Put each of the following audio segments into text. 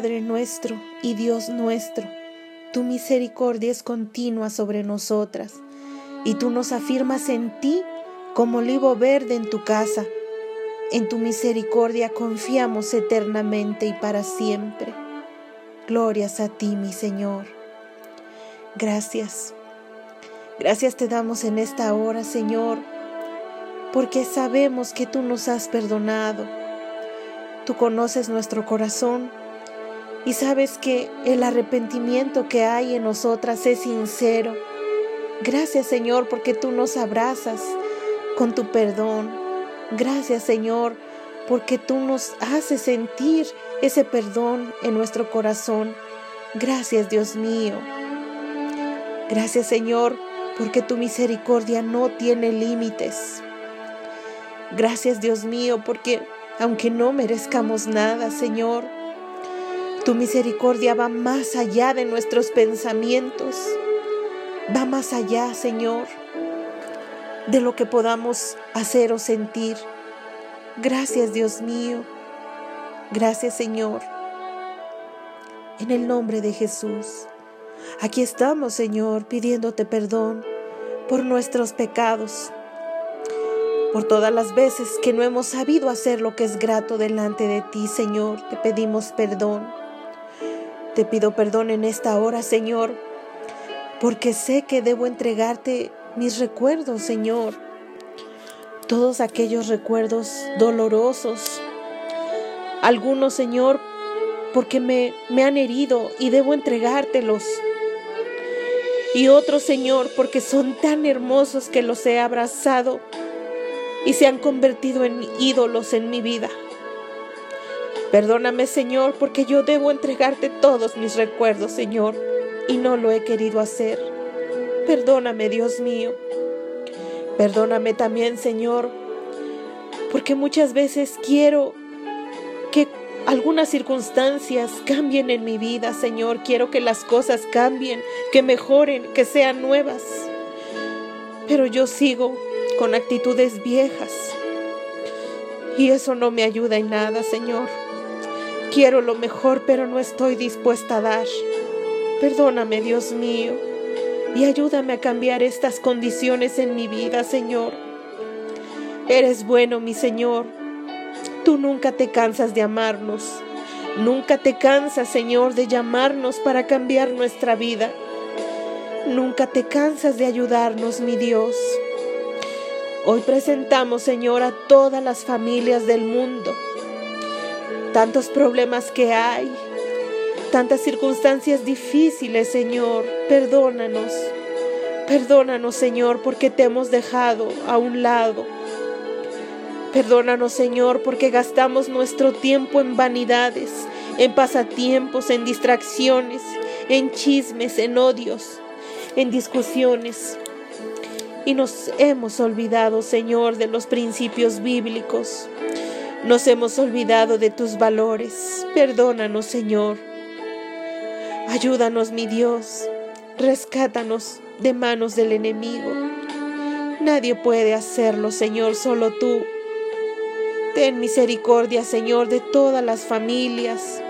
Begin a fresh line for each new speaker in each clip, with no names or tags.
Padre nuestro y Dios nuestro, tu misericordia es continua sobre nosotras, y tú nos afirmas en ti como olivo verde en tu casa. En tu misericordia confiamos eternamente y para siempre. Glorias a ti, mi Señor. Gracias. Gracias te damos en esta hora, Señor, porque sabemos que tú nos has perdonado. Tú conoces nuestro corazón y sabes que el arrepentimiento que hay en nosotras es sincero. Gracias, Señor, porque tú nos abrazas con tu perdón. Gracias, Señor, porque tú nos haces sentir ese perdón en nuestro corazón. Gracias, Dios mío. Gracias, Señor, porque tu misericordia no tiene límites. Gracias, Dios mío, porque aunque no merezcamos nada, Señor, tu misericordia va más allá de nuestros pensamientos. Va más allá, Señor, de lo que podamos hacer o sentir. Gracias, Dios mío. Gracias Señor. En el nombre de Jesús. Aquí estamos, Señor, pidiéndote perdón por nuestros pecados, por todas las veces que no hemos sabido hacer lo que es grato delante de ti, Señor. Te pedimos perdón. Te pido perdón en esta hora, Señor, porque sé que debo entregarte mis recuerdos, Señor. Todos aquellos recuerdos dolorosos algunos, Señor, porque me, me han herido y debo entregártelos. Y otros, Señor, porque son tan hermosos que los he abrazado y se han convertido en ídolos en mi vida. Perdóname, Señor, porque yo debo entregarte todos mis recuerdos, Señor, y no lo he querido hacer. Perdóname, Dios mío. Perdóname también, Señor, porque muchas veces quiero que algunas circunstancias cambien en mi vida, Señor. Quiero que las cosas cambien, que mejoren, que sean nuevas. Pero yo sigo con actitudes viejas. Y eso no me ayuda en nada, Señor. Quiero lo mejor, pero no estoy dispuesta a dar. Perdóname, Dios mío, y ayúdame a cambiar estas condiciones en mi vida, Señor. Eres bueno, mi Señor Tú nunca te cansas de amarnos. Nunca te cansas, Señor, de llamarnos para cambiar nuestra vida. Nunca te cansas de ayudarnos, mi Dios. Hoy presentamos, Señor, a todas las familias del mundo. Tantos problemas que hay, tantas circunstancias difíciles, Señor. Perdónanos. Perdónanos, Señor, porque te hemos dejado a un lado Perdónanos, Señor, porque gastamos nuestro tiempo en vanidades, en pasatiempos, en distracciones, en chismes, en odios, en discusiones. Y nos hemos olvidado, Señor, de los principios bíblicos. Nos hemos olvidado de tus valores. Perdónanos, Señor. Ayúdanos, mi Dios. Rescátanos de manos del enemigo. Nadie puede hacerlo, Señor, solo tú. Ten misericordia, Señor, de todas las familias.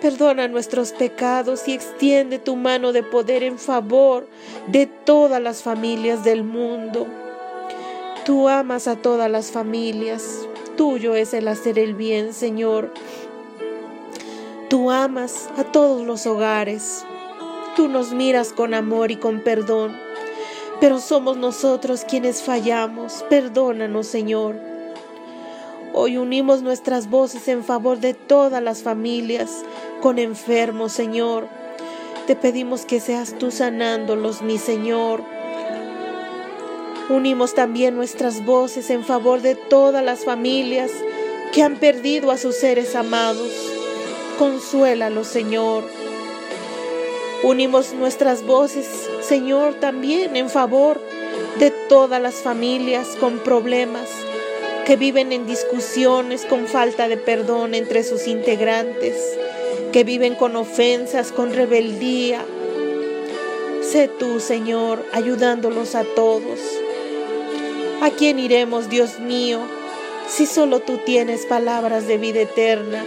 Perdona nuestros pecados y extiende tu mano de poder en favor de todas las familias del mundo. Tú amas a todas las familias. Tuyo es el hacer el bien, Señor. Tú amas a todos los hogares. Tú nos miras con amor y con perdón. Pero somos nosotros quienes fallamos. Perdónanos, Señor. Hoy unimos nuestras voces en favor de todas las familias con enfermos, Señor. Te pedimos que seas tú sanándolos, mi Señor. Unimos también nuestras voces en favor de todas las familias que han perdido a sus seres amados. Consuélalos, Señor. Unimos nuestras voces, Señor, también en favor de todas las familias con problemas que viven en discusiones con falta de perdón entre sus integrantes, que viven con ofensas, con rebeldía. Sé tú, Señor, ayudándolos a todos. ¿A quién iremos, Dios mío, si solo tú tienes palabras de vida eterna?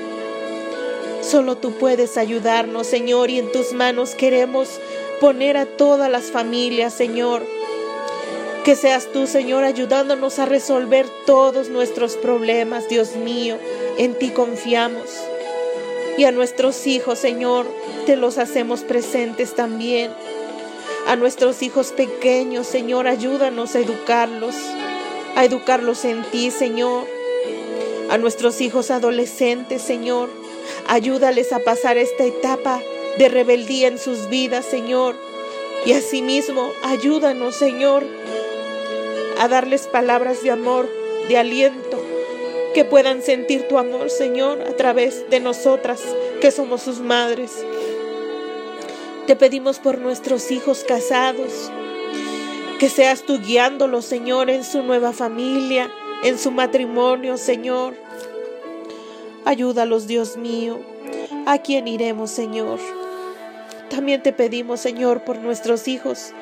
Solo tú puedes ayudarnos, Señor, y en tus manos queremos poner a todas las familias, Señor. Que seas tú, Señor, ayudándonos a resolver todos nuestros problemas, Dios mío. En ti confiamos. Y a nuestros hijos, Señor, te los hacemos presentes también. A nuestros hijos pequeños, Señor, ayúdanos a educarlos, a educarlos en ti, Señor. A nuestros hijos adolescentes, Señor, ayúdales a pasar esta etapa de rebeldía en sus vidas, Señor. Y asimismo, ayúdanos, Señor, a darles palabras de amor, de aliento, que puedan sentir tu amor, Señor, a través de nosotras, que somos sus madres. Te pedimos por nuestros hijos casados, que seas tú guiándolos, Señor, en su nueva familia, en su matrimonio, Señor. Ayúdalos, Dios mío. ¿A quién iremos, Señor? También te pedimos, Señor, por nuestros hijos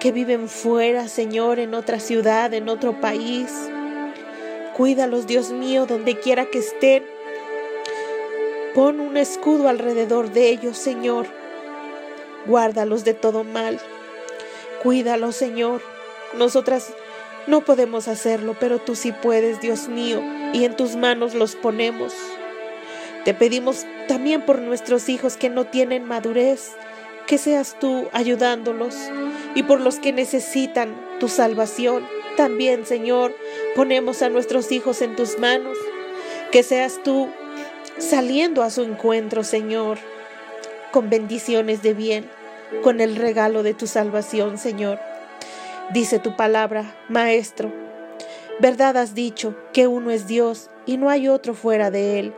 que viven fuera, Señor, en otra ciudad, en otro país. Cuídalos, Dios mío, donde quiera que estén. Pon un escudo alrededor de ellos, Señor. Guárdalos de todo mal. Cuídalos, Señor. Nosotras no podemos hacerlo, pero tú sí puedes, Dios mío, y en tus manos los ponemos. Te pedimos también por nuestros hijos que no tienen madurez, que seas tú ayudándolos y por los que necesitan tu salvación. También, Señor, ponemos a nuestros hijos en tus manos. Que seas tú saliendo a su encuentro, Señor, con bendiciones de bien, con el regalo de tu salvación, Señor. Dice tu palabra, Maestro, verdad has dicho que uno es Dios y no hay otro fuera de él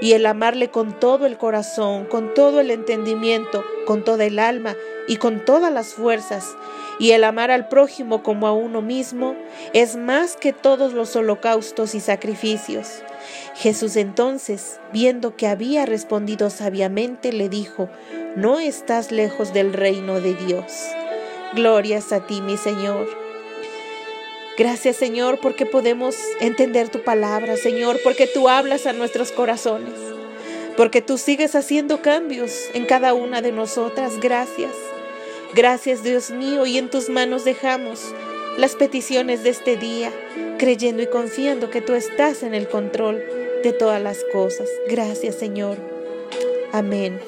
y el amarle con todo el corazón, con todo el entendimiento, con toda el alma y con todas las fuerzas, y el amar al prójimo como a uno mismo, es más que todos los holocaustos y sacrificios. Jesús entonces, viendo que había respondido sabiamente, le dijo, No estás lejos del reino de Dios. Glorias a ti, mi Señor. Gracias Señor porque podemos entender tu palabra, Señor, porque tú hablas a nuestros corazones, porque tú sigues haciendo cambios en cada una de nosotras. Gracias. Gracias Dios mío y en tus manos dejamos las peticiones de este día, creyendo y confiando que tú estás en el control de todas las cosas. Gracias Señor. Amén.